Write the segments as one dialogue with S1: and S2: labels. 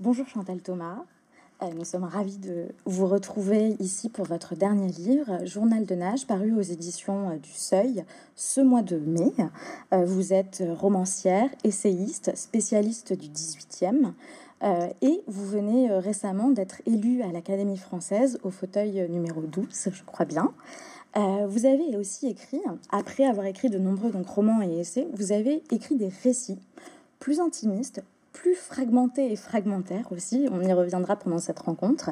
S1: Bonjour Chantal Thomas. Euh, nous sommes ravis de vous retrouver ici pour votre dernier livre, Journal de nage, paru aux éditions euh, du Seuil ce mois de mai. Euh, vous êtes romancière, essayiste, spécialiste du 18e. et vous venez récemment d'être élue à l'Académie française au fauteuil numéro 12, je crois bien. vous avez aussi écrit, après avoir écrit de nombreux donc, romans et essais, vous avez écrit des récits plus intimistes, plus fragmenté et fragmentaire aussi, on y reviendra pendant cette rencontre.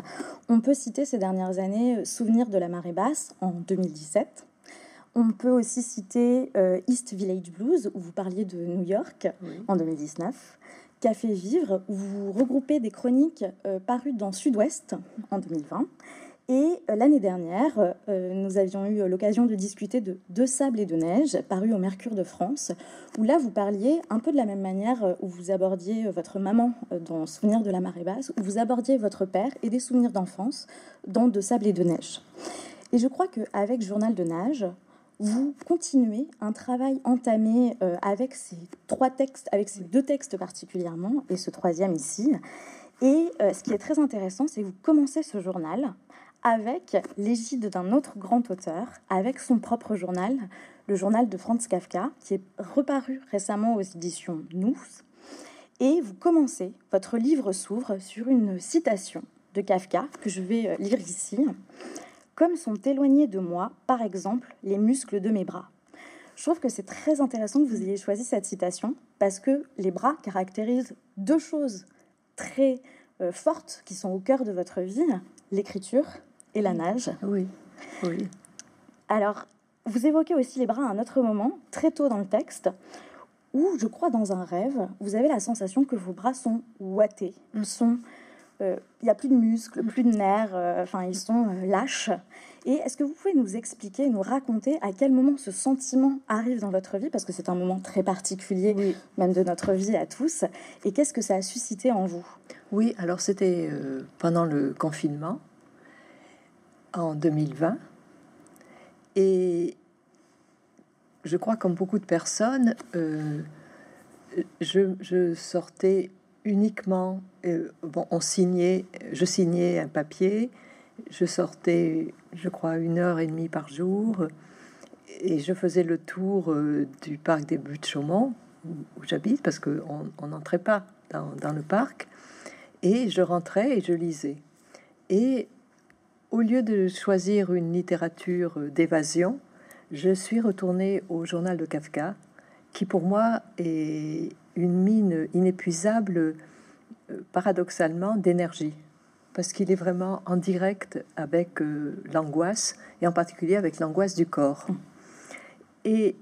S1: On peut citer ces dernières années euh, Souvenir de la marée basse en 2017. On peut aussi citer euh, East Village Blues, où vous parliez de New York en 2019. Café Vivre, où vous regroupez des chroniques euh, parues dans Sud-Ouest en 2020. Et euh, l'année dernière, euh, nous avions eu l'occasion de discuter de Deux sables et de neige, paru au Mercure de France, où là vous parliez un peu de la même manière euh, où vous abordiez votre maman dans Souvenir de la marée basse, où vous abordiez votre père et des souvenirs d'enfance dans Deux sables et de neige. Et je crois qu'avec Journal de nage, vous continuez un travail entamé avec ces trois textes, avec ces deux textes particulièrement, et ce troisième ici. Et ce qui est très intéressant, c'est que vous commencez ce journal avec l'égide d'un autre grand auteur, avec son propre journal, le journal de Franz Kafka, qui est reparu récemment aux éditions Nous. Et vous commencez, votre livre s'ouvre sur une citation de Kafka que je vais euh, lire ici. Comme sont éloignés de moi, par exemple, les muscles de mes bras. Je trouve que c'est très intéressant que vous ayez choisi cette citation parce que les bras caractérisent deux choses très euh, fortes qui sont au cœur de votre vie, l'écriture et la nage.
S2: Oui, oui.
S1: Alors, vous évoquez aussi les bras à un autre moment, très tôt dans le texte, où, je crois, dans un rêve, vous avez la sensation que vos bras sont ouatés, mm. sont... Euh, il n'y a plus de muscles, plus de nerfs, euh, enfin ils sont euh, lâches. Et est-ce que vous pouvez nous expliquer, nous raconter à quel moment ce sentiment arrive dans votre vie, parce que c'est un moment très particulier, même de notre vie à tous, et qu'est-ce que ça a suscité en vous?
S2: Oui, alors c'était pendant le confinement, en 2020. Et je crois, comme beaucoup de personnes, euh, je, sortais uniquement. Euh, bon, on signait, je signais un papier. Je sortais, je crois, une heure et demie par jour. Et je faisais le tour euh, du parc des Buttes Chaumont, où, j'habite, parce qu'on n'entrait pas dans, dans, le parc. Et je rentrais et je lisais. Et au lieu de choisir une littérature d'évasion, je suis retournée au journal de Kafka, qui pour moi est une mine inépuisable, euh, paradoxalement, d'énergie, parce qu'il est vraiment en direct avec euh, l'angoisse, et en particulier avec l'angoisse du corps. Et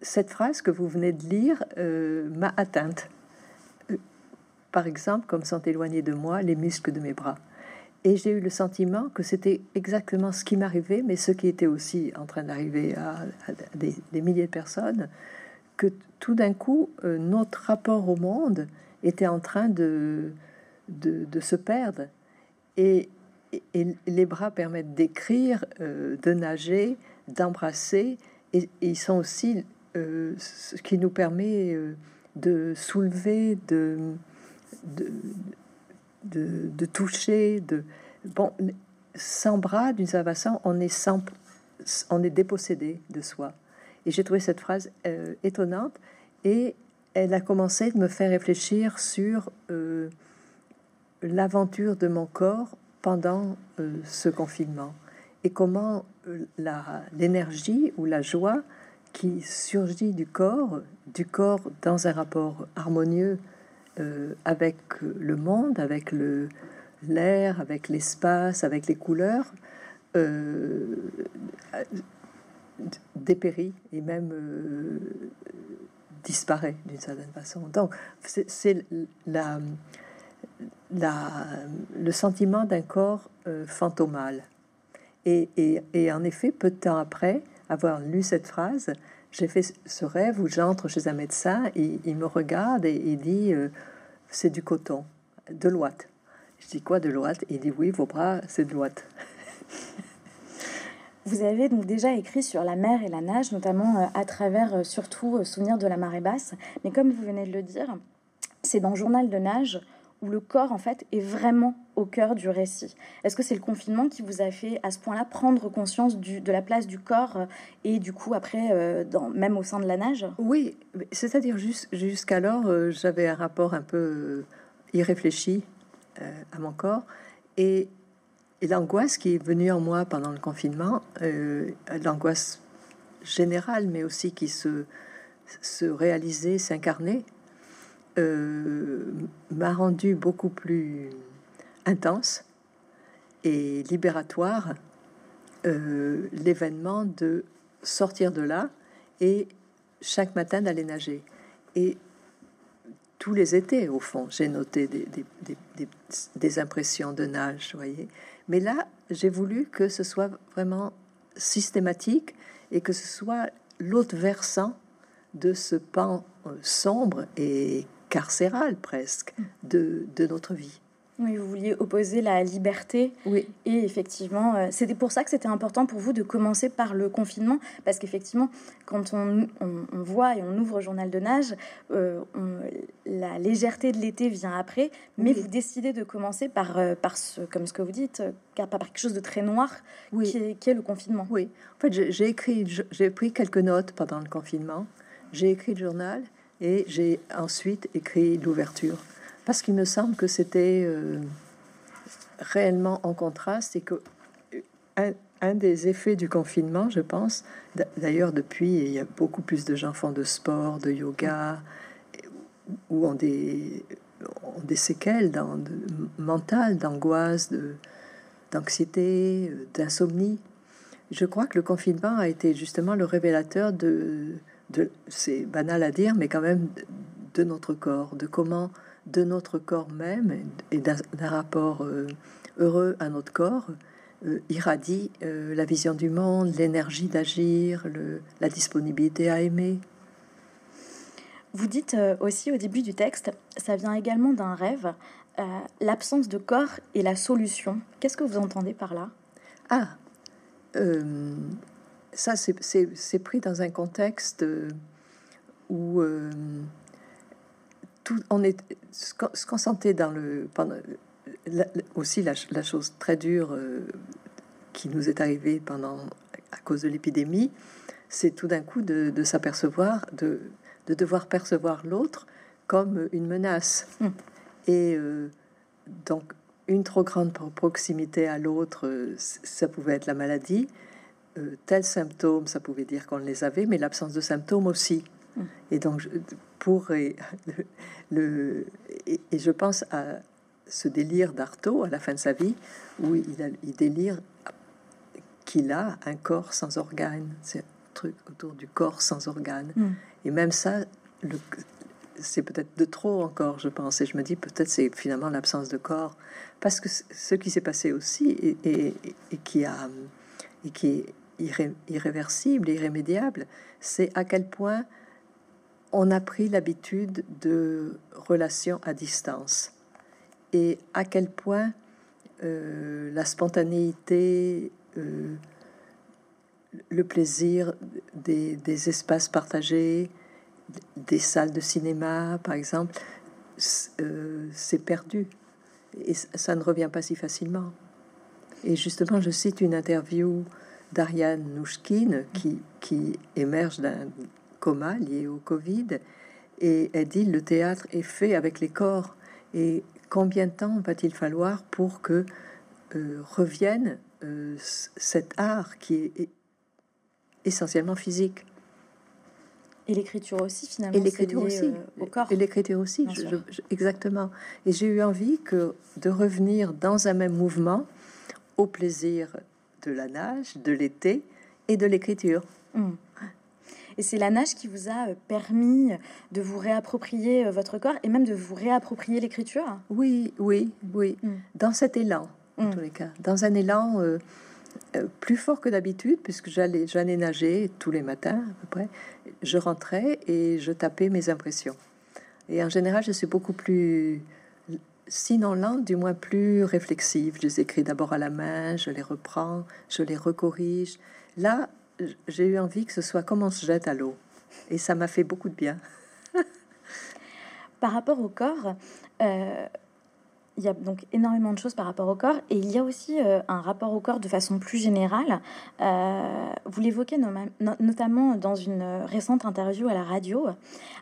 S2: cette phrase que vous venez de lire euh, m'a atteinte. Par exemple, comme sont éloignés de moi les muscles de mes bras. Et j'ai eu le sentiment que c'était exactement ce qui m'arrivait, mais ce qui était aussi en train d'arriver à, des, milliers de personnes, que tout d'un coup, euh, notre rapport au monde était en train de, de, se perdre. Et, les bras permettent d'écrire, euh, de nager, d'embrasser, et, ils sont aussi euh, ce qui nous permet de soulever, de, de de, toucher, de bon, sans bras, d'une certaine façon, on est sans, on est dépossédé de soi. Et j'ai trouvé cette phrase euh, étonnante et elle a commencé de me faire réfléchir sur euh, l'aventure de mon corps pendant euh, ce confinement et comment l'énergie ou la joie qui surgit du corps, du corps dans un rapport harmonieux euh, avec le monde, avec l'air, avec l'espace, avec les couleurs, euh, dépérit et même euh, disparaît d'une certaine façon. Donc c'est la, le sentiment d'un corps. Et, et, et, en effet, peu de temps après avoir lu cette phrase, j'ai fait ce rêve où j'entre chez un médecin et il me regarde et il dit euh, c'est du coton, de l'ouate. Je dis quoi de l'ouate? Il dit oui, vos bras, c'est de l'ouate.
S1: Vous avez donc déjà écrit sur la mer et la nage, notamment euh, à travers euh, surtout Souvenir de la marée basse. Mais comme vous venez de le dire, c'est dans Journal de nage où le corps en fait est vraiment au cœur du récit. Est-ce que c'est le confinement qui vous a fait à ce point-là prendre conscience de la place du corps euh, et du coup après, euh, dans, même au sein de la nage?
S2: Oui, c'est-à-dire jusqu'alors, j'avais un rapport un peu irréfléchi à mon corps et, l'angoisse qui est venue en moi pendant le confinement, l'angoisse générale, mais aussi qui se, se réalisait, s'incarnait, euh, m'a rendu beaucoup plus intense et libératoire euh, l'événement de sortir de là et chaque matin d'aller nager. Et tous les étés, au fond, j'ai noté des, des, impressions de nage, voyez. Mais là, j'ai voulu que ce soit vraiment systématique et que ce soit l'autre versant de ce pan euh, sombre et carcérale presque de, de notre vie.
S1: Oui, vous vouliez opposer la liberté.
S2: Oui.
S1: Et effectivement, euh, c'était pour ça que c'était important pour vous de commencer par le confinement, parce qu'effectivement, quand on, on, voit et on ouvre Journal de nage, euh, la légèreté de l'été vient après, mais vous décidez de commencer par, euh, par ce, comme ce que vous dites, par quelque chose de très noir,
S2: oui.
S1: qui, est, qui est le confinement.
S2: Oui. En fait, j'ai écrit, j'ai pris quelques notes pendant le confinement. J'ai écrit le journal et j'ai ensuite écrit l'ouverture parce qu'il me semble que c'était euh, réellement en contraste et que euh, un, des effets du confinement, je pense, d'ailleurs depuis, il y a beaucoup plus de gens font de sport, de yoga, ou ont des, séquelles dans, de, mentales, d'angoisse, d'anxiété, d'insomnie. Je crois que le confinement a été justement le révélateur de, c'est banal à dire, mais quand même de notre corps, de comment de notre corps même et d'un rapport euh, heureux à notre corps euh, irradie euh, la vision du monde, l'énergie d'agir, la disponibilité à aimer.
S1: Vous dites aussi au début du texte, ça vient également d'un rêve, l'absence de corps et la solution. Qu'est-ce que vous entendez par là?
S2: Ah, ça, c'est pris dans un contexte euh, où euh, tout, on est, ce qu'on sentait dans le, pendant, aussi la, chose très dure euh, qui nous est arrivée pendant, à cause de l'épidémie, c'est tout d'un coup de, s'apercevoir, de, de, devoir percevoir l'autre comme une menace. Hum. Et donc, une trop grande proximité à l'autre, ça pouvait être la maladie euh, tels symptômes, ça pouvait dire qu'on les avait, mais l'absence de symptômes aussi. Mm. Et donc, pour le, et, je pense à ce délire d'Artaud à la fin de sa vie, où il, a, il délire qu'il a un corps sans organes. C'est un truc autour du corps sans organes. Mm. Et même ça, c'est peut-être de trop encore, je pense. Et je me dis, peut-être c'est finalement l'absence de corps. Parce que ce qui s'est passé aussi, et, et, qui a et qui est irréversible, irrémédiable, c'est à quel point on a pris l'habitude de relations à distance et à quel point euh, la spontanéité, euh, le plaisir des, espaces partagés, des salles de cinéma, par exemple, euh, c'est perdu. Et ça ne revient pas si facilement. Et justement, je cite une interview d'Ariane Nouchkine qui, qui émerge d'un coma lié au Covid. Et elle dit le théâtre est fait avec les corps. Et combien de temps va-t-il falloir pour que euh, revienne euh, cet art qui est essentiellement physique?
S1: Et l'écriture aussi, finalement.
S2: Et l'écriture aussi. Euh,
S1: au corps.
S2: Et l'écriture aussi, exactement. Et j'ai eu envie que de revenir dans un même mouvement au plaisir de la nage, de l'été et de l'écriture.
S1: Hmm. Et c'est la nage qui vous a euh, permis de vous réapproprier euh, votre corps et même de vous réapproprier l'écriture?
S2: Oui, oui, oui. Hmm. Dans cet élan, en hmm. tous les cas. Dans un élan euh, plus fort que d'habitude, puisque j'allais, j'allais nager tous les matins à peu près. Je rentrais et je tapais mes impressions. Et en général, je suis beaucoup plus sinon lente, du moins plus réflexive. Je les écris d'abord à la main, je les reprends, je les recorrige. Là, j'ai eu envie que ce soit comme on se jette à l'eau. Et ça m'a fait beaucoup de bien.
S1: Par rapport au corps, euh, il y a donc énormément de choses par rapport au corps et il y a aussi euh, un rapport au corps de façon plus générale. Euh, vous l'évoquez notamment dans une récente interview à la radio,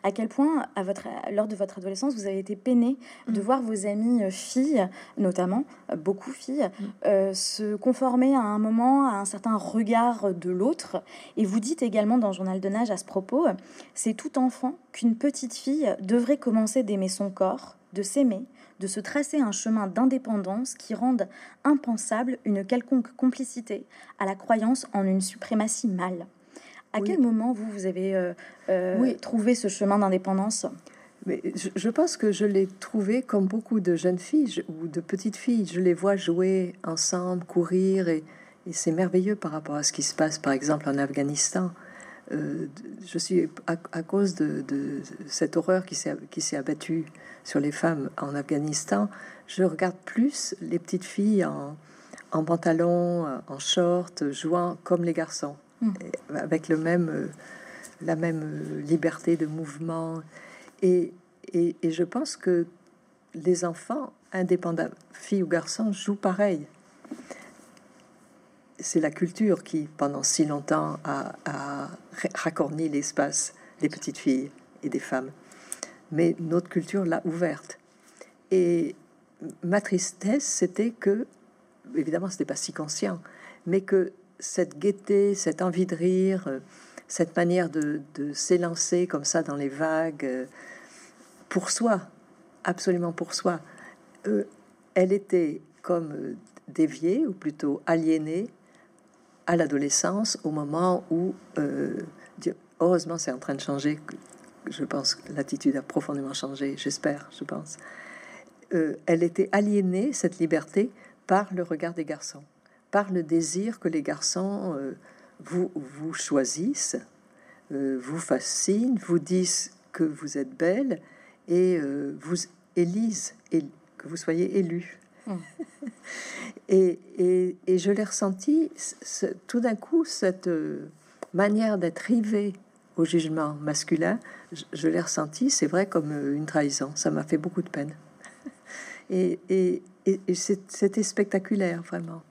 S1: à quel point à votre, lors de votre adolescence vous avez été peiné de mm. voir vos amies euh, filles, notamment beaucoup filles, mm. se conformer à un moment à un certain regard de l'autre. Et vous dites également dans le Journal de Nage à ce propos, c'est tout enfant qu'une petite fille devrait commencer d'aimer son corps, de s'aimer, de se tracer un chemin d'indépendance qui rende impensable une quelconque complicité à la croyance en une suprématie mâle. À quel moment vous, vous avez euh, euh, trouvé ce chemin d'indépendance?
S2: Mais je, pense que je l'ai trouvé comme beaucoup de jeunes filles ou de petites filles. Je les vois jouer ensemble, courir, et, c'est merveilleux par rapport à ce qui se passe, par exemple, en Afghanistan. Euh, je suis à, cause de, de, cette horreur qui s'est abattue sur les femmes en Afghanistan, je regarde plus les petites filles en, en pantalon, en short, jouant comme les garçons, hmm. avec le même, la même liberté de mouvement. Et, et, je pense que les enfants, indépendants, filles ou garçons, jouent pareil. C'est la culture qui, pendant si longtemps, a, a racorni l'espace des petites filles et des femmes mais notre culture l'a ouverte. Et ma tristesse, c'était que, évidemment, c'était pas si conscient, mais que cette gaieté, cette envie de rire, cette manière de, s'élancer comme ça dans les vagues, pour soi, absolument pour soi, euh, elle était comme déviée, ou plutôt aliénée, à l'adolescence, au moment où, heureusement, c'est en train de changer je pense que l'attitude a profondément changé, j'espère, je pense. Euh, elle était aliénée, cette liberté, par le regard des garçons, par le désir que les garçons euh, vous, choisissent, euh, vous fascinent, vous disent que vous êtes belle et vous élisent, que vous soyez élu. Et, et, et, je l'ai ressenti tout d'un coup, cette manière d'être rivée au jugement masculin, je, l'ai ressenti, c'est vrai, comme euh, une trahison. Ça m'a fait beaucoup de peine. Et, et, c'était spectaculaire, vraiment.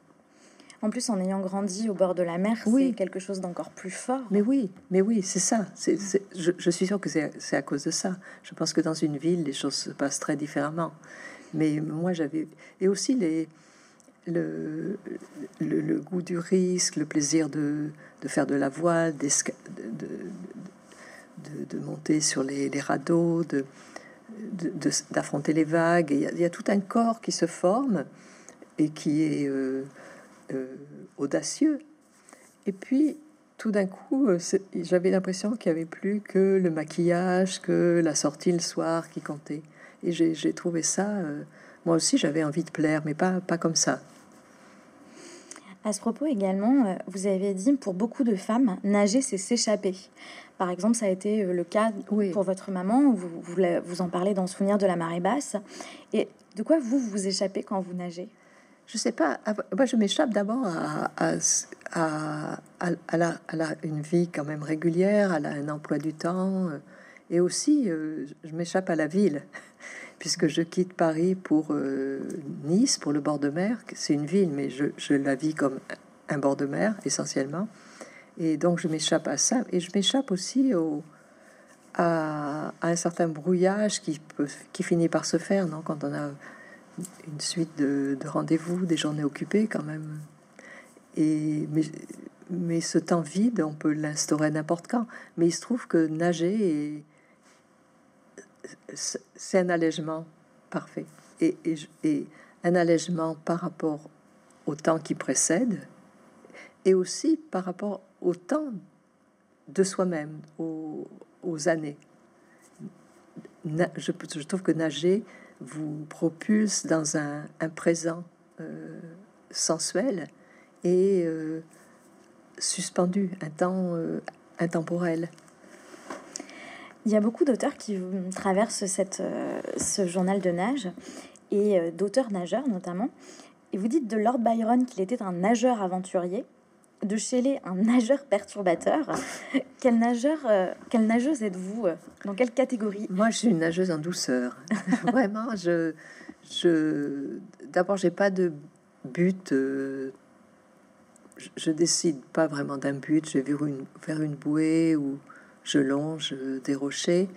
S1: En plus, en ayant grandi au bord de la mer, oui. c'est quelque chose d'encore plus fort.
S2: Mais oui, mais oui, c'est ça. Je, je, suis sûre que c'est à cause de ça. Je pense que dans une ville, les choses se passent très différemment. Mais moi, j'avais... Et aussi. Le, goût du risque, le plaisir de, faire de la voile, de, monter sur les, radeaux, de, d'affronter les vagues. Il y, a, tout un corps qui se forme et qui est euh, euh, audacieux. Et puis, tout d'un coup, euh, j'avais l'impression qu'il n'y avait plus que le maquillage, que la sortie le soir qui comptait. Et j'ai trouvé ça, moi aussi j'avais envie de plaire, mais pas, pas comme ça.
S1: À ce propos également, vous avez dit, pour beaucoup de femmes, nager, c'est s'échapper. Par exemple, ça a été euh, le cas pour votre maman, vous, vous, en parlez dans Souvenir de la marée basse. Et de quoi vous vous échappez quand vous nagez?
S2: Je sais pas. Moi, je m'échappe d'abord à, à, à, une vie quand même régulière, à un emploi du temps. Euh, et aussi, euh, je m'échappe à la ville, puisque je quitte Paris pour Nice, pour le bord de mer. C'est une ville, mais je, la vis comme un bord de mer essentiellement. Et donc je m'échappe à ça. Et je m'échappe aussi au, à, un certain brouillage qui, peut, qui finit par se faire, non quand on a une suite de, rendez-vous, des journées occupées quand même. Et, mais, mais ce temps vide, on peut l'instaurer n'importe quand. Mais il se trouve que nager, c'est un allègement parfait. Et, et, un allègement par rapport au temps qui précède, et aussi par rapport au temps de soi-même, aux, années. je, trouve que nager vous propulse dans un, présent euh, sensuel et euh, suspendu, un temps euh, intemporel.
S1: Il y a beaucoup d'auteurs qui traversent cette, ce journal de nage et d'auteurs nageurs notamment. Et vous dites de Lord Byron qu'il était un nageur aventurier de Shelley, un nageur perturbateur. quel nageur, euh, quelle nageuse êtes-vous Dans quelle catégorie?
S2: Moi, je suis une nageuse en douceur. Vraiment, je, je d'abord j'ai pas de but. euh, je, je décide pas vraiment d'un but. Je vais vers une, vers une bouée où je longe euh, des rochers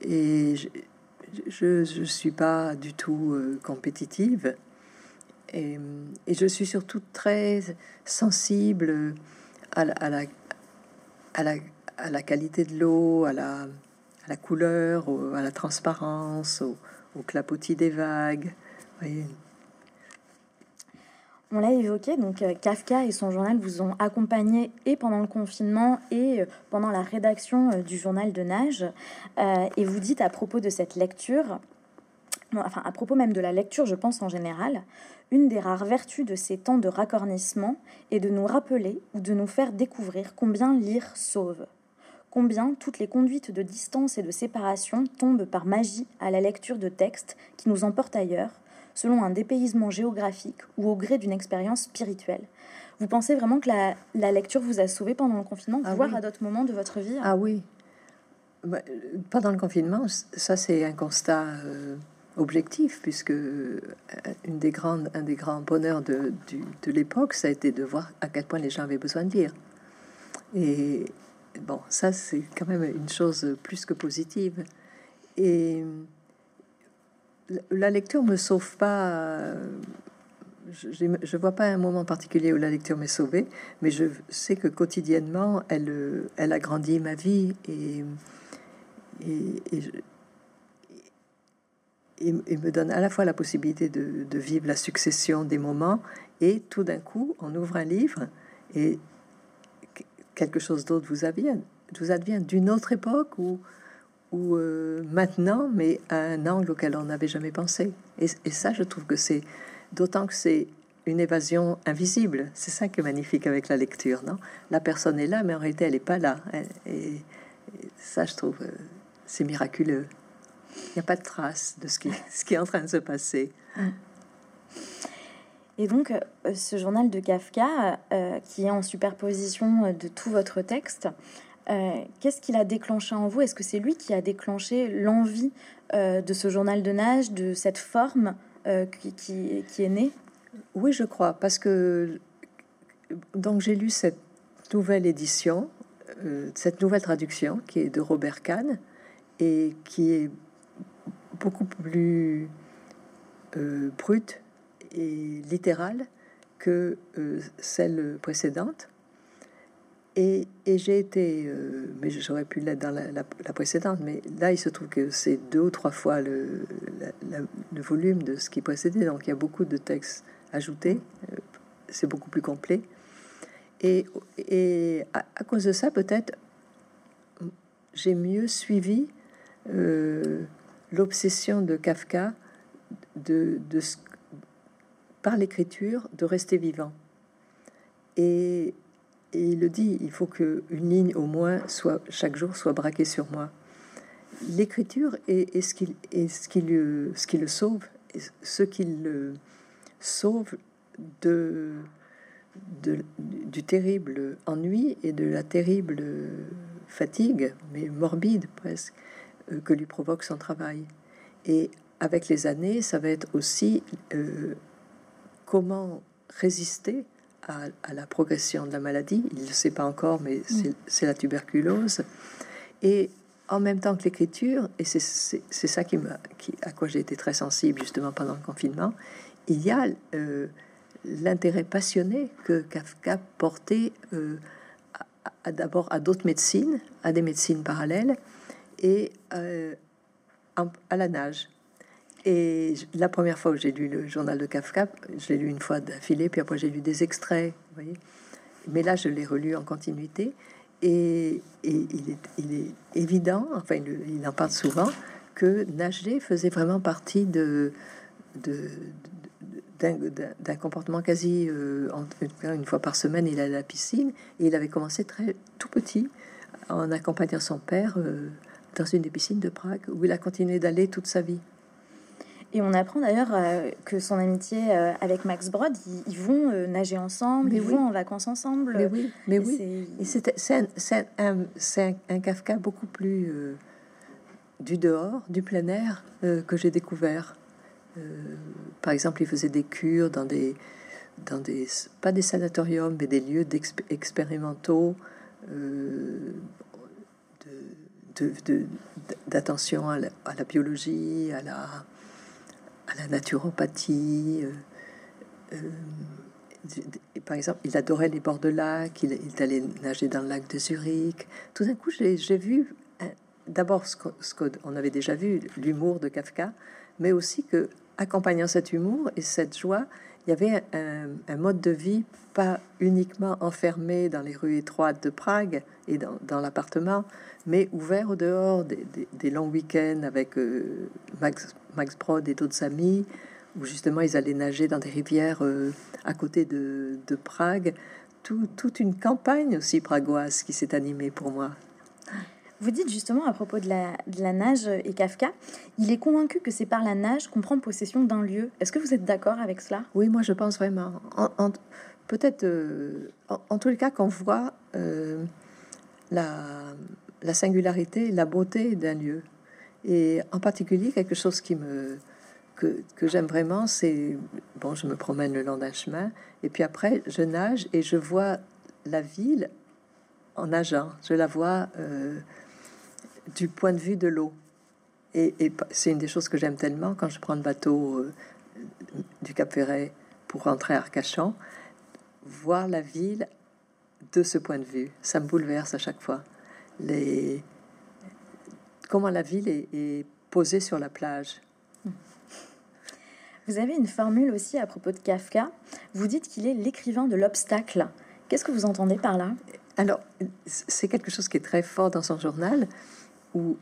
S2: et je, je suis pas du tout euh, compétitive. Et, et je suis surtout très sensible à la, à la, à la, à la qualité de l'eau, à la, couleur, à la transparence, au, clapotis des vagues.
S1: On l'a évoqué, donc euh, Kafka et son journal vous ont accompagné et pendant le confinement et euh, pendant la rédaction euh, du journal de nage. Et vous dites à propos de cette lecture, enfin à propos même de la lecture, je pense en général, une des rares vertus de ces temps de raccornissement est de nous rappeler ou de nous faire découvrir combien lire sauve. Combien toutes les conduites de distance et de séparation tombent par magie à la lecture de textes qui nous emportent ailleurs, selon un dépaysement géographique ou au gré d'une expérience spirituelle. Vous pensez vraiment que la, la lecture vous a sauvé pendant le confinement,
S2: Ah
S1: voire
S2: oui.
S1: à d'autres moments de votre vie?
S2: Ah oui. Bah, Pendant le confinement, ça c'est un constat euh, objectif, puisque euh, une des grandes, un des grands bonheurs de, du- de l'époque, ça a été de voir à quel point les gens avaient besoin de lire. Et bon, ça c'est quand même une chose plus que positive. Et la- lecture me sauve pas. euh, Je, je vois pas un moment particulier où la lecture m'est sauvée, mais je sais que quotidiennement, elle, euh, agrandit ma vie et, me donne à la fois la possibilité de, de vivre la succession des moments et tout d'un coup, on ouvre un livre et que- quelque chose d'autre vous advient, vous advient d'une autre époque ou, ou euh, maintenant, mais à un angle auquel on n'avait jamais pensé. Et, et ça, je trouve que c'est d'autant que c'est une évasion invisible. C'est ça qui est magnifique avec la lecture, non? La personne est là, mais en réalité, elle n'est pas là. Et, et ça, je trouve, euh, c'est miraculeux. Il n'y a pas de trace de ce qui, ce qui est en train de se passer.
S1: Et donc, euh, ce journal de Kafka, euh, qui est en superposition de tout votre texte, euh, qu'est-ce qu'il a déclenché en vous? Est-ce que c'est lui qui a déclenché l'envie euh, de ce journal de nage, de cette forme euh, qui, est née?
S2: Oui, je crois, parce que donc j'ai lu cette nouvelle édition, cette nouvelle traduction qui est de Robert Kahn et qui est beaucoup plus brute et littérale que celle précédente. Et, j'ai été, euh, mais j'aurais pu l'être dans la, précédente, mais là il se trouve que c'est deux ou trois fois le, volume de ce qui précédait, donc il y a beaucoup de textes ajoutés, euh, c'est beaucoup plus complet. Et, à, cause de ça, peut-être, j'ai mieux suivi euh, l'obsession de Kafka de, de ce- par l'écriture de rester vivant. Et, et il le dit, il faut que une ligne au moins soit chaque jour soit braquée sur moi. L'écriture est, ce qui est ce qui le ce qui le sauve, et ce qui le sauve de, de du terrible ennui et de la terrible fatigue, mais morbide presque, euh, que lui provoque son travail. Et avec les années, ça va être aussi euh, comment résister à, à la progression de la maladie. Il ne le sait pas encore, mais c'est c'est la tuberculose. Et en même temps que l'écriture, et c'est- ça qui qui, à quoi j'ai été très sensible justement pendant le confinement, il y a euh, l'intérêt passionné que Kafka portait euh, d'abord à d'autres médecines, à des médecines parallèles et euh, à la nage. Et la première fois où j'ai lu le journal de Kafka, je l'ai lu une fois d'affilée, puis après j'ai lu des extraits, vous voyez. Mais là, je l'ai relu en continuité. Et, il, est, évident, enfin, il, en parle souvent, que nager faisait vraiment partie d'un, comportement quasi euh, une fois par semaine. Il allait à la piscine et il avait commencé très tout petit en accompagnant son père euh, dans une des piscines de Prague où il a continué d'aller toute sa vie.
S1: Et on apprend d'ailleurs euh, que son amitié euh, avec Max Brod, ils, ils vont euh, nager ensemble,
S2: Mais
S1: ils
S2: oui.
S1: vont en vacances ensemble.
S2: Mais oui, mais
S1: Et
S2: oui.
S1: c'est-
S2: un, un, Kafka beaucoup plus du dehors, du plein air que j'ai découvert. par exemple, il faisait des cures dans des, dans des, pas des sanatoriums, mais des lieux expérimentaux d'attention à, à, la biologie, à la, à la naturopathie. Euh, euh, par exemple, il adorait les bords de lac, il, allait nager dans le lac de Zurich. Tout d'un coup, j'ai vu d'abord ce qu'on avait déjà vu, l'humour de Kafka, mais aussi que, accompagnant cet humour et cette joie, il y avait un, mode de vie pas uniquement enfermé dans les rues étroites de Prague et dans, l'appartement, mais ouvert au dehors des, longs week-ends avec Max, Max Brod et d'autres amis, où justement ils allaient nager dans des rivières euh, à côté de, Prague. toute une campagne aussi pragoise qui s'est animée pour moi.
S1: Vous dites justement à propos de la, de la, nage et Kafka, il est convaincu que c'est par la nage qu'on prend possession d'un lieu. Est-ce que vous êtes d'accord avec cela?
S2: Oui, moi je pense vraiment. En, Peut-être, euh, en, tous les cas, qu'on voit euh, la, la singularité, la beauté d'un lieu. Et en particulier, quelque chose qui me, que, j'aime vraiment, c'est bon, je me promène le long d'un chemin et puis après je nage et je vois la ville en nageant. Je la vois euh, du point de vue de l'eau. Et, c'est une des choses que j'aime tellement quand je prends le bateau euh, du Cap Ferret pour rentrer à Arcachon, voir la ville de ce point de vue. Ça me bouleverse à chaque fois. Les... Comment la ville est, est posée sur la plage
S1: vous avez une formule aussi à propos de Kafka. Vous dites qu'il est l'écrivain de l'obstacle. Qu'est-ce que vous entendez par là?
S2: Alors, c'est quelque chose qui est très fort dans son journal, où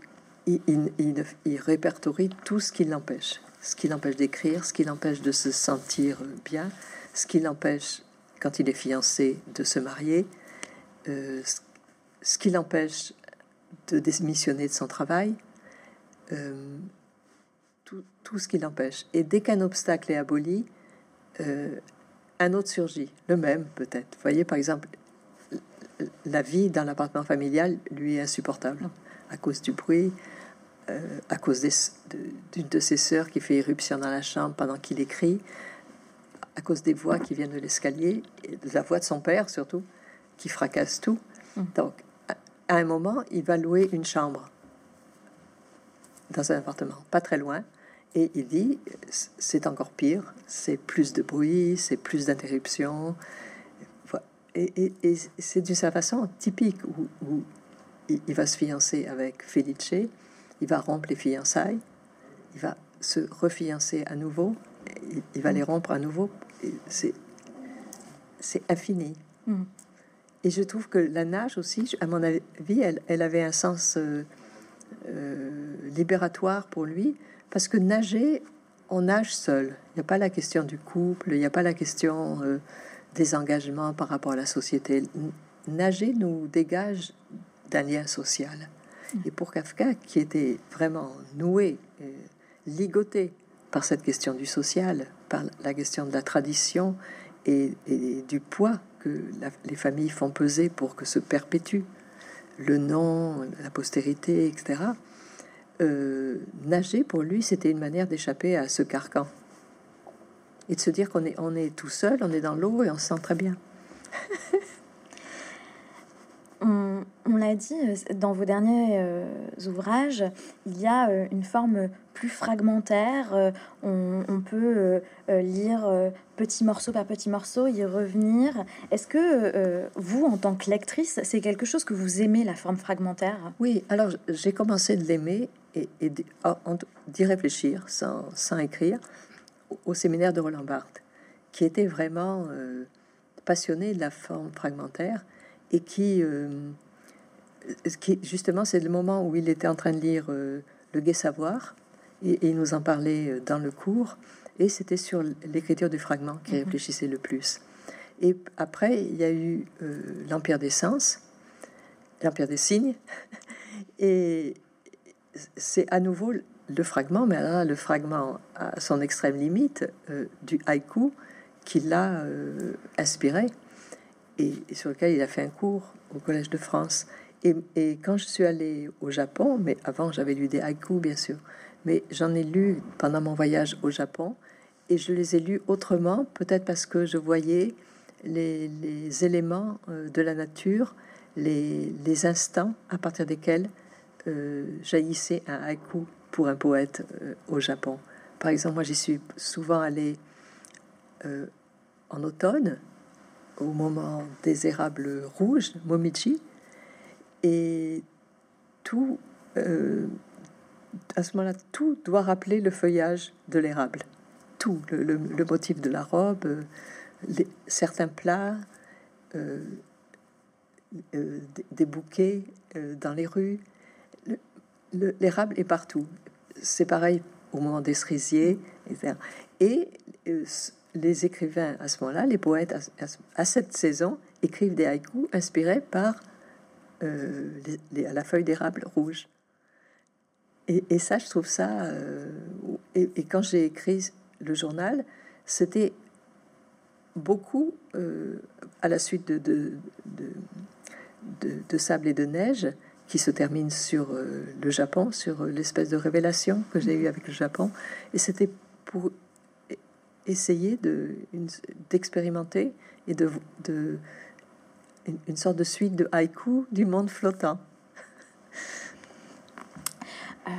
S2: il, il, répertorie tout ce qui l'empêche. Ce qui l'empêche d'écrire, ce qui l'empêche de se sentir bien, ce qui l'empêche, quand il est fiancé, de se marier, euh, ce qui l'empêche de démissionner de son travail. Euh, tout, ce qui l'empêche. Et dès qu'un obstacle est aboli, euh, un autre surgit, le même peut-être. Vous voyez, par exemple, la vie dans l'appartement familial lui est insupportable à cause du bruit, euh, à cause d'une de, ses sœurs qui fait éruption dans la chambre pendant qu'il écrit, à cause des voix qui viennent de l'escalier, et de la voix de son père surtout, qui fracasse tout. Hum. Donc, à un moment, il va louer une chambre dans un appartement, pas très loin. Et il dit, c'est encore pire, c'est plus de bruit, c'est plus d'interruptions. Et, c'est d'une certaine façon typique où, il, va se fiancer avec Felice, il va rompre les fiançailles, il va se refiancer à nouveau, il, va les rompre à nouveau. C'est infini. Mm. Et je trouve que la nage aussi, à mon avis, elle, avait un sens euh, euh, libératoire pour lui, parce que nager, on nage seul. Il n'y a pas la question du couple, il n'y a pas la question euh, des engagements par rapport à la société. Nager nous dégage d'un lien social. Et pour Kafka, qui était vraiment noué, ligoté par cette question du social, par la question de la tradition et, du poids que les familles font peser pour que se perpétue le nom, la postérité, etc. Euh, nager pour lui, c'était une manière d'échapper à ce carcan et de se dire qu'on est, on est tout seul, on est dans l'eau et on se sent très bien.
S1: on, l'a dit, euh, dans vos derniers euh, ouvrages, il y a euh, une forme plus fragmentaire. On, peut lire petit morceau par petit morceau, y revenir. Est-ce que vous, en tant que lectrice, c'est quelque chose que vous aimez, la forme fragmentaire?
S2: Oui, alors j'ai commencé de l'aimer et, d'y réfléchir sans, sans, écrire au, séminaire de Roland Barthes, qui était vraiment passionné de la forme fragmentaire et qui, euh, qui justement, c'est le moment où il était en train de lire euh, Le Gai Savoir, et, il nous en parlait euh, dans le cours, et c'était sur l'écriture du fragment qui mhm. réfléchissait le plus. Et après, il y a eu l'Empire des Sens, l'Empire des Signes, et c'est à nouveau le fragment, mais là, le fragment à son extrême limite du haïku qui l'a inspiré et, sur lequel il a fait un cours au Collège de France. Et, quand je suis allée au Japon, mais avant j'avais lu des haïkus bien sûr, mais j'en ai lu pendant mon voyage au Japon et je les ai lus autrement, peut-être parce que je voyais les, éléments euh, de la nature, les, instants à partir desquels euh, jaillissait un haïku pour un poète euh, au Japon. Par exemple, moi j'y suis souvent allé en automne, au moment des érables rouges, Momichi, et tout, à ce moment-là, tout doit rappeler le feuillage de l'érable. Tout, le, motif de la robe, certains plats, euh, euh, des, bouquets euh, dans les rues. L'érable est partout. C'est pareil au moment des cerisiers. Et les écrivains à ce moment-là, les poètes à, cette saison, écrivent des haïkus inspirés par la feuille d'érable rouge. Et, ça, je trouve ça. et, quand j'ai écrit le journal, c'était beaucoup, euh, à la suite de, de, Sable et de Neige, qui se termine sur euh, le Japon, sur l'espèce de révélation que j'ai eue avec le Japon. Et c'était pour essayer d'expérimenter et de, de une, sorte de suite de haïku du monde flottant.
S1: Euh,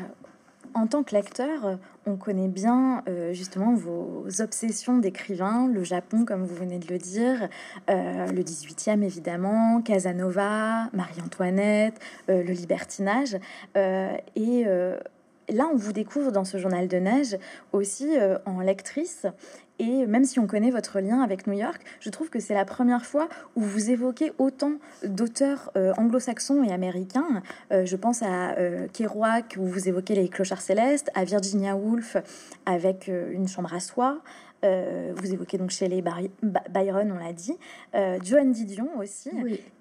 S1: en tant que lecteur, on connaît bien euh, justement vos obsessions d'écrivain, le Japon, comme vous venez de le dire, euh, le 18e évidemment, Casanova, Marie-Antoinette, euh, le libertinage. Là, on vous découvre dans ce journal de neige aussi en lectrice et même si on connaît votre lien avec New York, je trouve que c'est la première fois où vous évoquez autant d'auteurs euh, anglo-saxons et américains. Euh, je pense à euh, Kerouac, où vous évoquez les clochards célestes, à Virginia Woolf avec Une chambre à soie. vous évoquez donc chez les Byron, on l'a dit. Joan Didion aussi.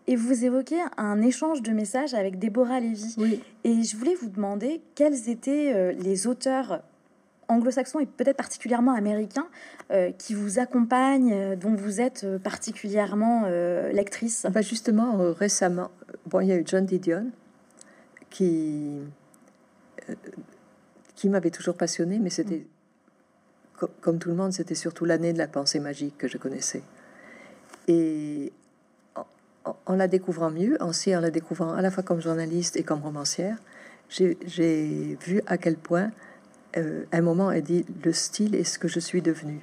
S1: Et vous évoquez un échange de messages avec Deborah Levy. Et je voulais vous demander quels étaient les auteurs anglo-saxons et peut-être particulièrement américains euh, qui vous accompagnent, euh, dont vous êtes euh, particulièrement lectrice?
S2: Bah Justement, récemment, bon, il y a eu John Didion qui, qui m'avait toujours passionné, mais c'était, comme tout le monde, c'était surtout l'année de la pensée magique que je connaissais. Et en, la découvrant mieux, aussi en la découvrant à la fois comme journaliste et comme romancière, j'ai vu à quel point euh, un moment, elle dit Le style est ce que je suis devenu.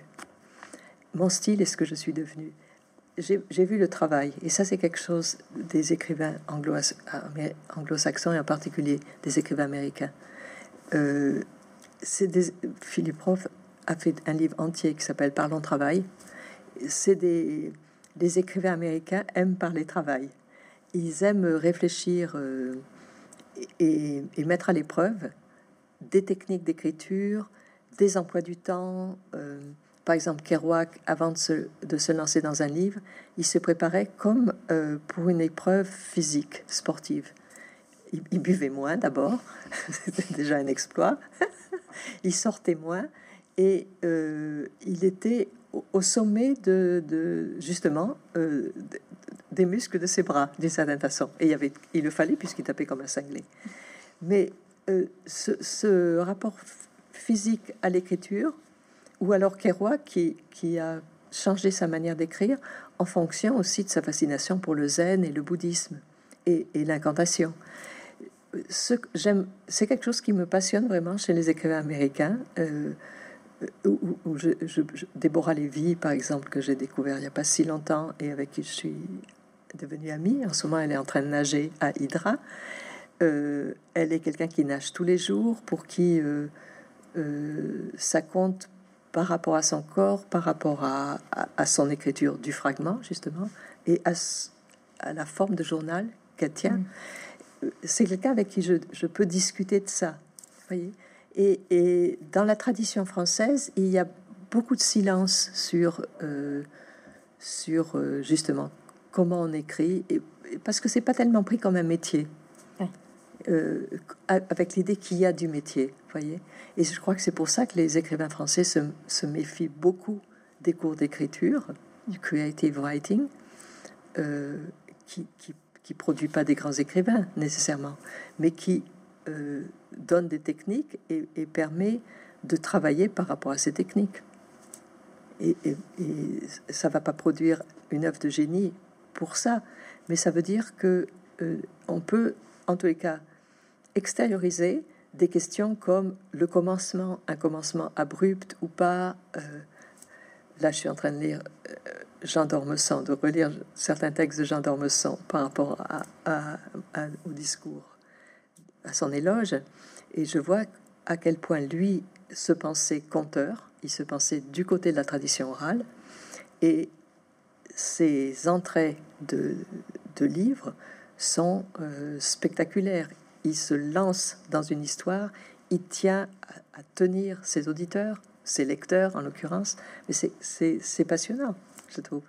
S2: Mon style est ce que je suis devenu. J'ai vu le travail, et ça, c'est quelque chose des écrivains anglo-saxons et en particulier des écrivains américains. Euh, Philippe Roth a fait un livre entier qui s'appelle Parlons travail. C'est des, les écrivains américains aiment parler travail. Ils aiment réfléchir euh, et, et, mettre à l'épreuve des techniques d'écriture, des emplois du temps. Euh, par exemple, Kerouac, avant de se, lancer dans un livre, il se préparait comme euh, pour une épreuve physique, sportive. Il, buvait moins d'abord, c'était déjà un exploit. il sortait moins et il était au, sommet de, justement des muscles de ses bras d'une certaine façon. Et il, le fallait puisqu'il tapait comme un cinglé. Mais euh, ce, rapport physique à l'écriture, ou alors Kerouac qui, a changé sa manière d'écrire en fonction aussi de sa fascination pour le zen et le bouddhisme et, l'incantation. C'est quelque chose qui me passionne vraiment chez les écrivains américains. Euh, où, je, je, Déborah Lévy, par exemple, que j'ai découvert il n'y a pas si longtemps et avec qui je suis devenue amie. En ce moment, elle est en train de nager à Hydra. Euh, elle est quelqu'un qui nage tous les jours, pour qui euh, euh, ça compte par rapport à son corps, par rapport à, son écriture du fragment, justement, et à, la forme de journal qu'elle tient. Mm. C'est quelqu'un avec qui je, peux discuter de ça. Voyez et, dans la tradition française, il y a beaucoup de silence sur, sur justement comment on écrit, et, parce que c'est pas tellement pris comme un métier. Euh, avec l'idée qu'il y a du métier, voyez. Et je crois que c'est pour ça que les écrivains français se, méfient beaucoup des cours d'écriture, du creative writing, euh, qui, qui, produit pas des grands écrivains nécessairement, mais qui euh, donne des techniques et, permet de travailler par rapport à ces techniques. Et, et, et ça va pas produire une œuvre de génie pour ça, mais ça veut dire que euh, on peut, en tous les cas, extérioriser des questions comme le commencement, un commencement abrupt ou pas. Euh, là, je suis en train de lire Jean d'Ormesson, de relire certains textes de Jean d'Ormesson par rapport au discours, à son éloge, et je vois à quel point lui se pensait conteur, il se pensait du côté de la tradition orale, et ses entrées de, de livres sont euh, spectaculaires. Il se lance dans une histoire, il tient à, tenir ses auditeurs, ses lecteurs en l'occurrence, mais c'est passionnant, je trouve.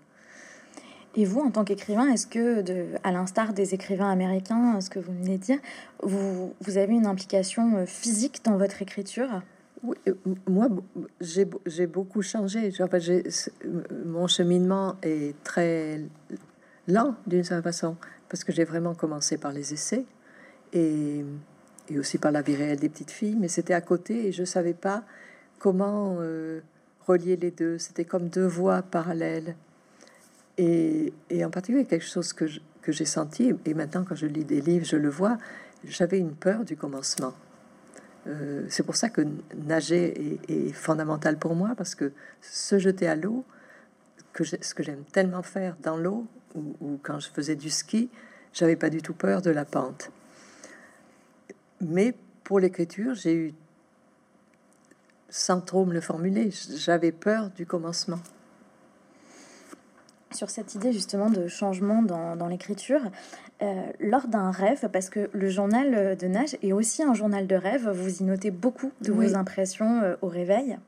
S1: Et vous, en tant qu'écrivain, est-ce que, à l'instar des écrivains américains, ce que vous venez de dire, vous, avez une implication euh, physique dans votre écriture?
S2: Oui, euh, moi, j'ai beaucoup changé. Genre, mon cheminement est très lent d'une certaine façon, parce que j'ai vraiment commencé par les essais et, aussi par la vie réelle des petites filles, mais c'était à côté et je savais pas comment euh, relier les deux. C'était comme deux voies parallèles. Et, en particulier quelque chose que j'ai senti, et maintenant quand je lis des livres, je le vois, j'avais une peur du commencement. Euh, c'est pour ça que nager est, fondamental pour moi, parce que se jeter à l'eau, que ce que j'aime tellement faire dans l'eau, ou, quand je faisais du ski, j'avais pas du tout peur de la pente. Mais pour l'écriture, j'ai eu, sans trop me le formuler, j'avais peur du commencement
S1: sur cette idée justement de changement dans, l'écriture, euh, lors d'un rêve, parce que le journal de nage est aussi un journal de rêve, vous y notez beaucoup de vos impressions euh, au réveil.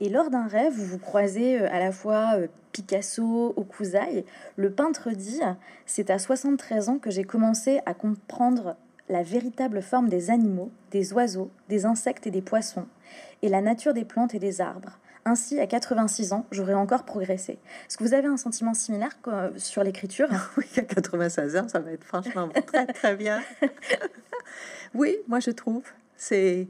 S1: Et lors d'un rêve, vous vous croisez euh, à la fois Picasso, Okuzai, le peintre dit C'est à 73 ans que j'ai commencé à comprendre la véritable forme des animaux, des oiseaux, des insectes et des poissons, et la nature des plantes et des arbres. Ainsi, à 86 ans, j'aurais encore progressé. Est-ce que vous avez un sentiment similaire sur l'écriture?
S2: Oui, à 96 ans, ça va être franchement très très bien. oui, moi je trouve. C'est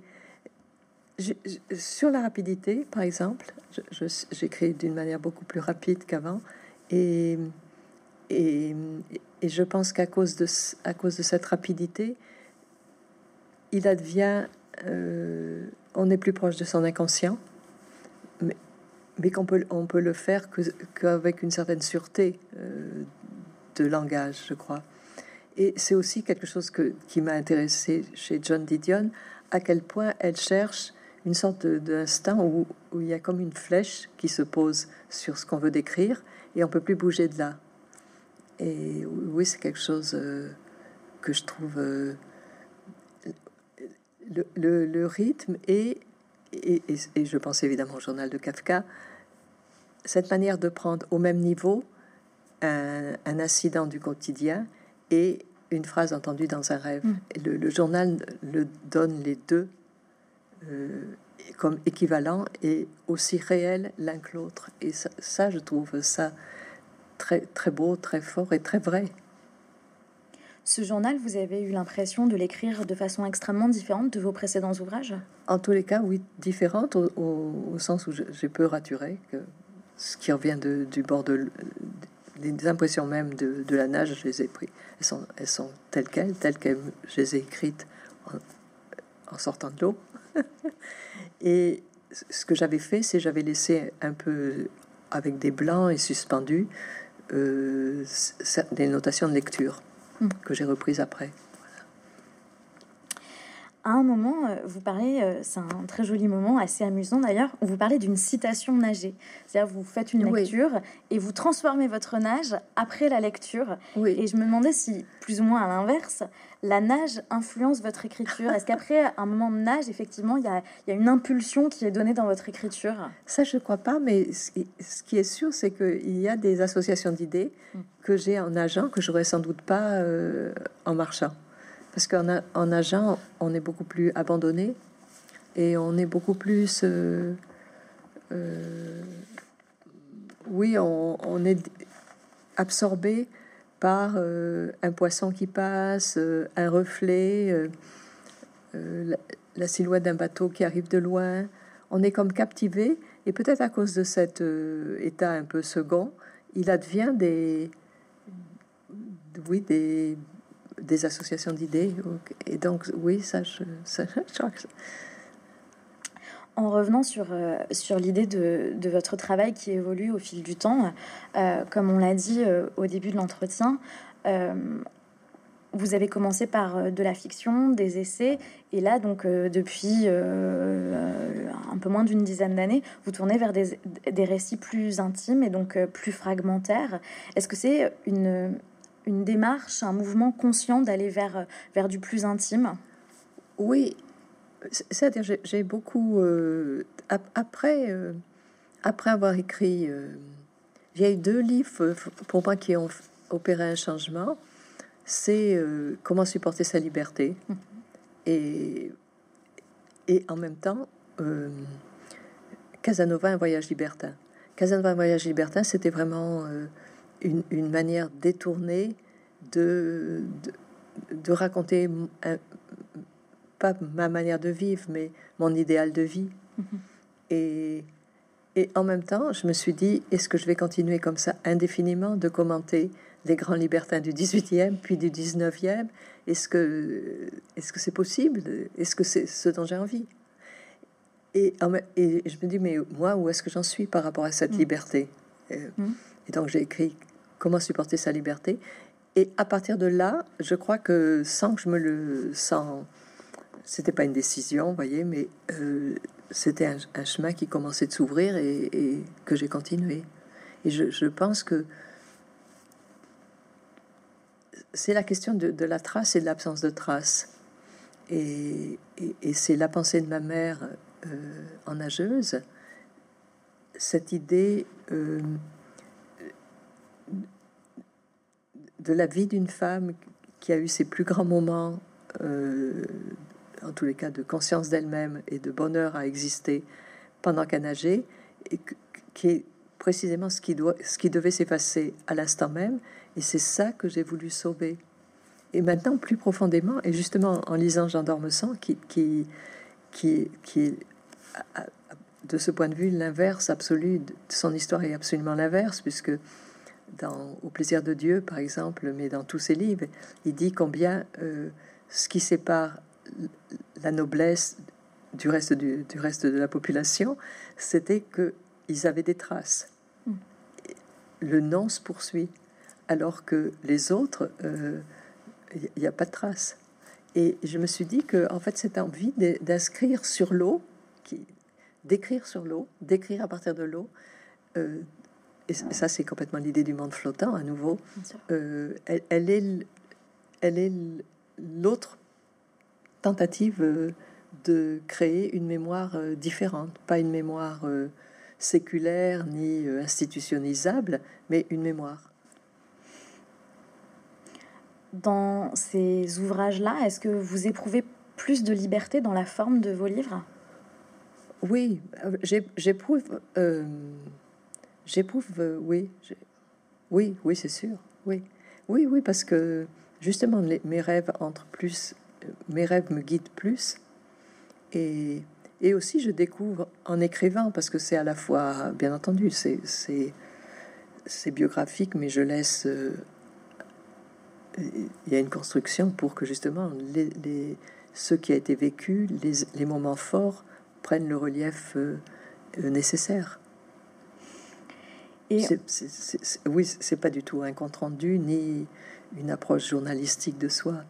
S2: sur la rapidité, par exemple, j'écris d'une manière beaucoup plus rapide qu'avant, et, et, je pense qu'à cause de à cause de cette rapidité, il advient, euh, on est plus proche de son inconscient mais, qu'on peut, on peut le faire qu'avec une certaine sûreté euh, de langage, je crois. Et c'est aussi quelque chose que, qui m'a intéressé chez John Didion, à quel point elle cherche une sorte d'instant où, où, il y a comme une flèche qui se pose sur ce qu'on veut décrire et on peut plus bouger de là. Et oui, c'est quelque chose euh, que je trouve euh, le, le, le, rythme et et, je pense évidemment au journal de Kafka, cette manière de prendre au même niveau un, incident du quotidien et une phrase entendue dans un rêve. Mm. Le, journal le donne les deux euh, comme équivalents et aussi réels l'un que l'autre. Et ça, ça, je trouve ça très, très beau, très fort et très vrai.
S1: Ce journal, vous avez eu l'impression de l'écrire de façon extrêmement différente de vos précédents ouvrages?
S2: En tous les cas, oui, différente au, sens où j'ai peu raturé, que ce qui revient du bord de les impressions même de, la nage, je les ai pris. Elles sont, elles sont telles quelles, telles que je les ai écrites en, sortant de l'eau. et ce que j'avais fait, c'est j'avais laissé un peu avec des blancs et suspendus euh, des notations de lecture que j'ai reprise après.
S1: À un moment, euh, vous parlez, euh, c'est un très joli moment, assez amusant d'ailleurs, où vous parlez d'une citation nagée. C'est-à-dire, vous faites une lecture et vous transformez votre nage après la lecture. Et je me demandais si, plus ou moins à l'inverse, la nage influence votre écriture. Est-ce qu'après un moment de nage, effectivement, il y a, y a, une impulsion qui est donnée dans votre écriture?
S2: Ça, je ne crois pas, mais ce qui est sûr, c'est qu'il y a des associations d'idées mm. que j'ai en nageant que j'aurais sans doute pas euh, en marchant. Parce qu'en en nageant, on est beaucoup plus abandonné et on est beaucoup plus... Euh, euh, oui, on, est absorbé par euh, un poisson qui passe, un reflet. la, la, silhouette d'un bateau qui arrive de loin. On est comme captivé, et peut-être à cause de cet état un peu second, il advient des, oui, des, des associations d'idées. Et donc, oui, ça, je, ça,
S1: En revenant sur, euh, sur l'idée de, de, votre travail qui évolue au fil du temps, euh, comme on l'a dit euh, au début de l'entretien, vous avez commencé par de la fiction, des essais, et là, donc, depuis un peu moins d'une dizaine d'années, vous tournez vers des, des, récits plus intimes et donc plus fragmentaires. Est-ce que c'est une, une démarche, un mouvement conscient d'aller vers, vers du plus intime
S2: Oui, c'est-à-dire j'ai beaucoup... Euh, après, euh, après avoir écrit... Euh, a eu deux livres pour moi qui ont opéré un changement. C'est Comment supporter sa liberté. Mhm. Et, et en même temps, Casanova, un voyage libertin. Casanova, un voyage libertin, c'était vraiment une, manière détournée de, de, raconter pas ma manière de vivre, mais mon idéal de vie. Mm-hmm. Et, et en même temps, je me suis dit, est-ce que je vais continuer comme ça indéfiniment de commenter les grands libertins du 18e, puis du 19e Est-ce que est-ce que c'est possible? Est-ce que c'est ce dont j'ai envie? Et, et, je me dis, mais moi, où est-ce que j'en suis par rapport à cette mm. liberté? Euh, mm. Et donc j'ai écrit comment supporter sa liberté. Et à partir de là, je crois que sans que je me le sens, c'était pas une décision, vous voyez, mais euh, c'était un, chemin qui commençait de s'ouvrir et, que j'ai continué. Et je, pense que c'est la question de, la trace et de l'absence de trace. Et, c'est la pensée de ma mère euh, en nageuse, cette idée euh, de la vie d'une femme qui a eu ses plus grands moments, euh, en tous les cas de conscience d'elle-même et de bonheur à exister pendant qu'elle nageait, et qui est précisément ce qui, doit, ce qui devait s'effacer à l'instant même, et c'est ça que j'ai voulu sauver. Et maintenant, plus profondément, et justement en lisant Jean d'Ormesson, qui, qui, qui, qui de ce point de vue, l'inverse absolu de son histoire est absolument l'inverse, puisque dans Au plaisir de Dieu, par exemple, mais dans tous ses livres, il dit combien euh, ce qui sépare la noblesse du reste, du, reste de la population, c'était qu'ils avaient des traces. Hmm. Le nom se poursuit, alors que les autres, il euh, n'y a pas de traces. Et je me suis dit que, en fait, cette envie d'inscrire sur l'eau, d'écrire sur l'eau, d'écrire à partir de l'eau, euh, et ça c'est complètement l'idée du monde flottant à nouveau, euh, elle, est, elle est l'autre tentative euh, de créer une mémoire euh, différente, pas une mémoire séculaire ni institutionnalisable, mais une mémoire.
S1: Dans ces ouvrages-là, est-ce que vous éprouvez plus de liberté dans la forme de vos livres?
S2: Oui, j'éprouve J'éprouve, euh, oui, oui, oui, c'est sûr, oui, oui, oui, parce que justement, mes rêves entrent plus, euh, mes rêves me guident plus, et, et aussi je découvre en écrivant, parce que c'est à la fois, bien entendu, c'est c'est biographique, mais je laisse, euh, il y a une construction pour que justement les, les, ce qui a été vécu, les, les moments forts prennent le relief nécessaire oui, c'est pas du tout un compte rendu ni une approche journalistique de soi.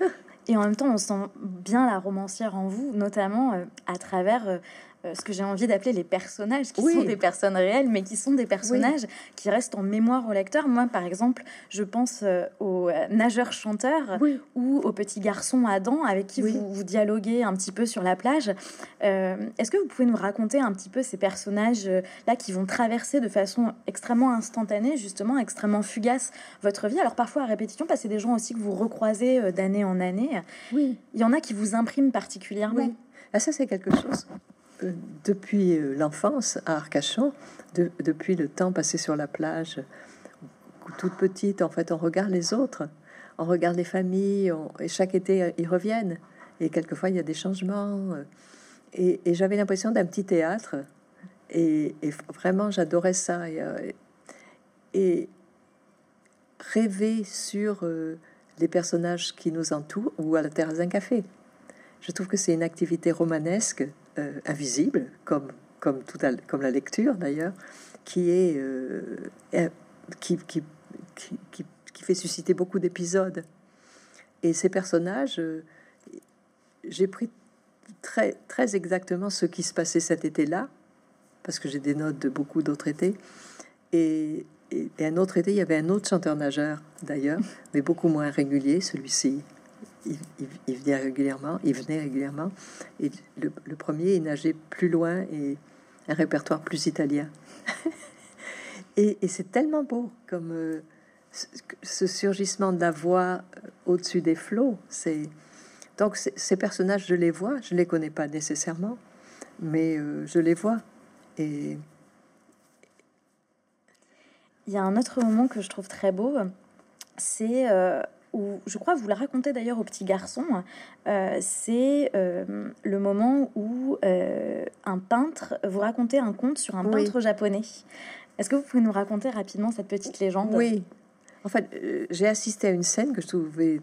S1: Et en même temps, on sent bien la romancière en vous, notamment euh, à travers euh, euh, ce que j'ai envie d'appeler les personnages, qui sont des personnes réelles, mais qui sont des personnages qui restent en mémoire au lecteur. Moi, par exemple, je pense euh, au nageur chanteur ou au petit garçon Adam avec qui vous, vous, dialoguez un petit peu sur la plage. Euh, est-ce que vous pouvez nous raconter un petit peu ces personnages-là qui vont traverser de façon extrêmement instantanée, justement, extrêmement fugace votre vie? Alors parfois à répétition, parce que c'est des gens aussi que vous recroisez d'année en année.
S2: Oui.
S1: Il y en a qui vous impriment particulièrement.
S2: Ah, ça, c'est quelque chose euh, depuis euh, l'enfance à Arcachon, depuis le temps passé sur la plage, toute petite, en fait, on regarde les autres, on regarde les familles, et chaque été, ils reviennent. Et quelquefois, il y a des changements. Et, j'avais l'impression d'un petit théâtre. Et, vraiment, j'adorais ça. Et, rêver sur les personnages qui nous entourent ou à la terrasse d'un café. Je trouve que c'est une activité romanesque, invisible, comme, comme, tout comme la lecture d'ailleurs, qui est qui, qui, qui, qui, fait susciter beaucoup d'épisodes. Et ces personnages, euh, j'ai pris très, très exactement ce qui se passait cet été-là, parce que j'ai des notes de beaucoup d'autres étés. Et, et, un autre été, il y avait un autre chanteur nageur, d'ailleurs, mais beaucoup moins régulier, celui-ci. Il, venait régulièrement, il venait régulièrement. Et le, le premier, il nageait plus loin et un répertoire plus italien. Et, c'est tellement beau comme euh, ce surgissement de la voix euh, au-dessus des flots. C'est donc ces personnages, je les vois, je les connais pas nécessairement, mais euh, je les vois. Et
S1: il y a un autre moment que je trouve très beau, c'est où je crois vous le racontez d'ailleurs au petit garçon, c'est le moment où un peintre vous racontez un conte sur un peintre japonais. Est-ce que vous pouvez nous raconter rapidement cette petite légende?
S2: Oui. En fait, euh, j'ai assisté à une scène que je trouvais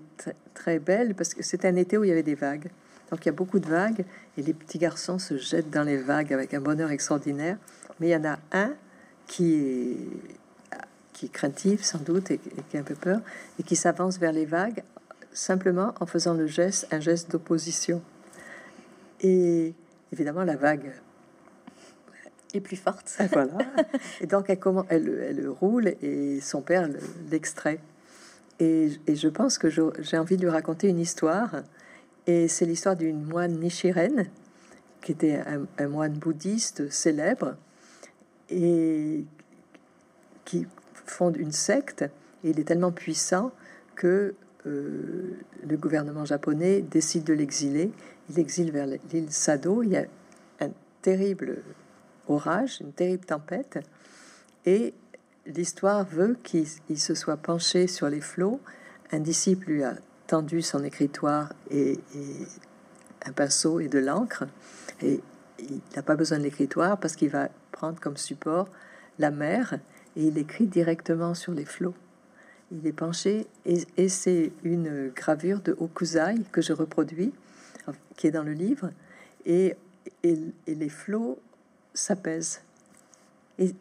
S2: très belle parce que c'était un été où il y avait des vagues. Donc il y a beaucoup de vagues et les petits garçons se jettent dans les vagues avec un bonheur extraordinaire. Mais il y en a un qui est, qui est craintif sans doute et, qui a un peu peur et qui s'avance vers les vagues simplement en faisant le geste, un geste d'opposition. Et évidemment, la vague
S1: plus forte.
S2: voilà. Et donc, elle, comment, elle, elle roule et son père l'extrait. Et, et, je pense que j'ai envie de lui raconter une histoire. Et c'est l'histoire d'une moine Nichiren, qui était un, moine bouddhiste célèbre et qui fonde une secte. Et il est tellement puissant que euh, le gouvernement japonais décide de l'exiler. Il exile vers l'île Sado. Il y a un terrible orage, une terrible tempête, et l'histoire veut qu'il se soit penché sur les flots. Un disciple lui a tendu son écritoire et, un pinceau et de l'encre, et il n'a pas besoin de l'écritoire parce qu'il va prendre comme support la mer et il écrit directement sur les flots. Il est penché et, c'est une gravure de Okuzai que je reproduis, qui est dans le livre, et, les flots s'apaise. Et,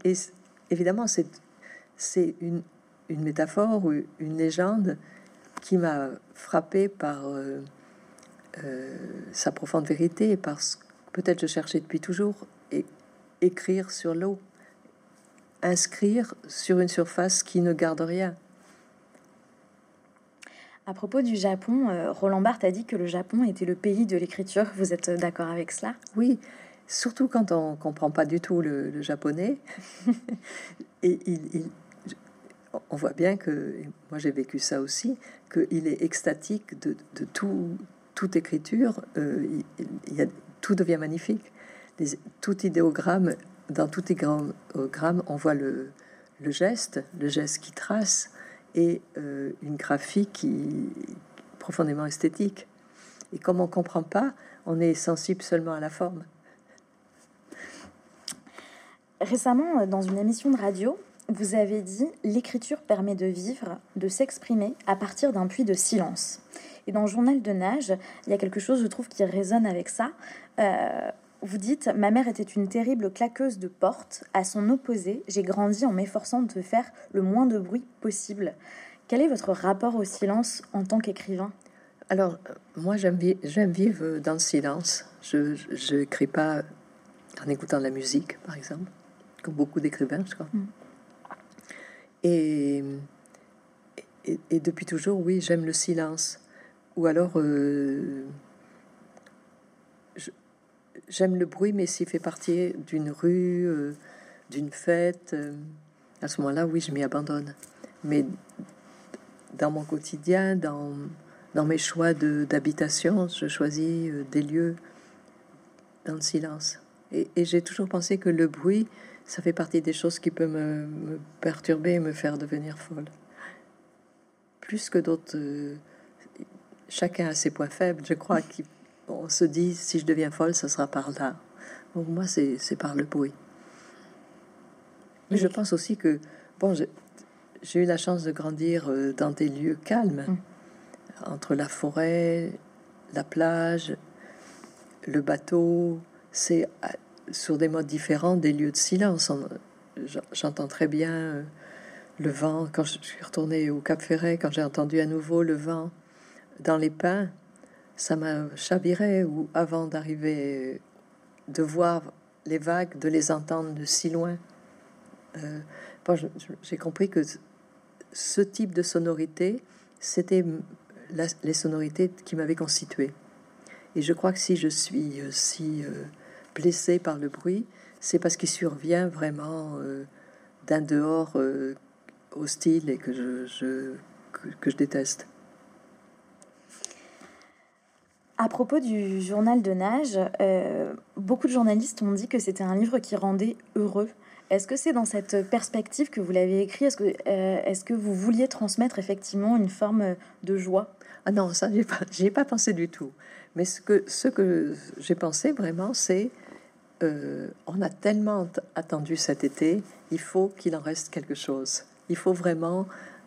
S2: évidemment, c'est, une, métaphore ou une légende qui m'a frappé par euh, euh, sa profonde vérité, parce que peut-être je cherchais depuis toujours, et écrire sur l'eau, inscrire sur une surface qui ne garde rien.
S1: À propos du Japon, euh, Roland Barthes a dit que le Japon était le pays de l'écriture. Vous êtes d'accord avec cela?
S2: Oui, surtout quand on comprend pas du tout le, japonais. et il, on voit bien que, moi j'ai vécu ça aussi, qu'il est extatique de, tout, toute écriture. Euh, il, y a, tout devient magnifique. Les, tout idéogramme, dans tout idéogramme, on voit le, geste, le geste qui trace, et euh, une graphie qui profondément esthétique. Et comme on comprend pas, on est sensible seulement à la forme.
S1: Récemment, euh, dans une émission de radio, vous avez dit l'écriture permet de vivre, de s'exprimer à partir d'un puits de silence. Et dans le journal de nage, il y a quelque chose, je trouve, qui résonne avec ça. Euh, vous dites Ma mère était une terrible claqueuse de porte. À son opposé, j'ai grandi en m'efforçant de faire le moins de bruit possible. Quel est votre rapport au silence en tant qu'écrivain?
S2: Alors, moi, j'aime vivre dans le silence. Je n'écris pas en écoutant de la musique, par exemple comme beaucoup d'écrivains, je crois. Mm. Et, et, depuis toujours, oui, j'aime le silence. Ou alors, euh, j'aime le bruit, mais s'il fait partie d'une rue, euh, d'une fête, euh, à ce moment-là, oui, je m'y abandonne. Mais dans mon quotidien, dans, dans mes choix d'habitation, je choisis des lieux dans le silence. Et, j'ai toujours pensé que le bruit, ça fait partie des choses qui peuvent me, perturber et me faire devenir folle. Plus que d'autres, euh, chacun a ses points faibles. Je crois on se dit, si je deviens folle, ce sera par là. Donc moi, c'est par le bruit. Mais je pense aussi que, bon, j'ai eu la chance de grandir euh, dans des lieux calmes, mm. entre la forêt, la plage, le bateau. C'est euh, sur des modes différents des lieux de silence. J'entends très bien euh, le vent. Quand je suis retournée au Cap Ferret, quand j'ai entendu à nouveau le vent dans les pins, ça m'a chaviré. Ou avant d'arriver, de voir les vagues, de les entendre de si loin. Euh, j'ai compris que ce type de sonorité, c'était les sonorités qui m'avaient constitué. Et je crois que si je suis euh, si euh, blessé par le bruit, c'est parce qu'il survient vraiment d'un dehors hostile et que je, que, je déteste.
S1: À propos du journal de nage, beaucoup de journalistes ont dit que c'était un livre qui rendait heureux. Est-ce que c'est dans cette perspective que vous l'avez écrit? Est-ce que, euh, vous vouliez transmettre effectivement une forme de joie?
S2: Ah non, ça, j'ai pas, ai pas pensé du tout. Mais ce que, ce que j'ai pensé vraiment, c'est euh, on a tellement attendu cet été, il faut qu'il en reste quelque chose. Il faut vraiment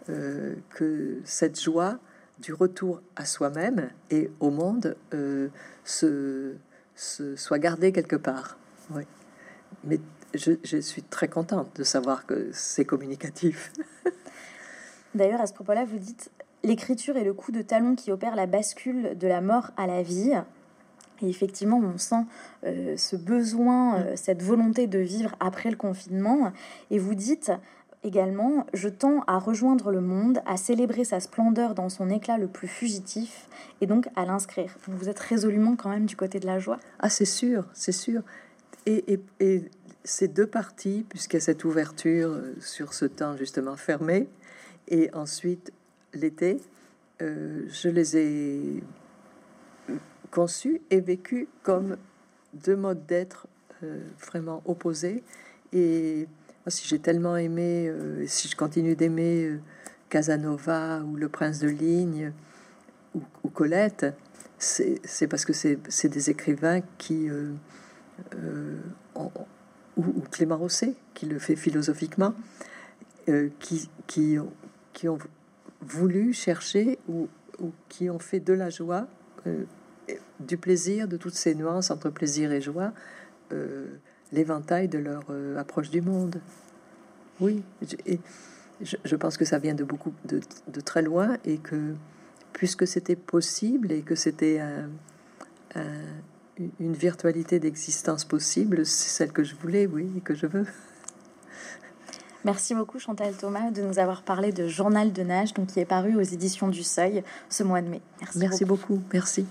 S2: euh, que cette joie du retour à soi-même et au monde se, se, soit gardée quelque part. Oui. Mais je, suis très contente de savoir que c'est communicatif.
S1: D'ailleurs, à ce propos-là, vous dites l'écriture est le coup de talon qui opère la bascule de la mort à la vie. Et effectivement, on sent euh, ce besoin, euh, cette volonté de vivre après le confinement. Et vous dites également, je tends à rejoindre le monde, à célébrer sa splendeur dans son éclat le plus fugitif, et donc à l'inscrire. Vous êtes résolument quand même du côté de la joie?
S2: Ah, c'est sûr, c'est sûr. Et, ces deux parties, puisqu'il y a cette ouverture euh, sur ce temps justement fermé, et ensuite l'été, euh, je les ai conçus et vécus comme deux modes d'être euh, vraiment opposés. Et si j'ai tellement aimé, si je continue d'aimer Casanova ou Le Prince de Ligne ou, ou Colette, c'est parce que c'est des écrivains qui ont, ou, Clément Rosset, qui le fait philosophiquement, euh, qui, ont voulu chercher ou, qui ont fait de la joie, euh, du plaisir, de toutes ces nuances entre plaisir et joie, euh, l'éventail de leur approche du monde. Oui, et je, pense que ça vient de beaucoup, de, de très loin, et que puisque c'était possible et que c'était un, un une virtualité d'existence possible, c'est celle que je voulais, oui, et que je veux.
S1: Merci beaucoup Chantal Thomas de nous avoir parlé de Journal de nage, donc qui est paru aux éditions du Seuil ce mois de mai.
S2: Merci, Merci beaucoup. Merci.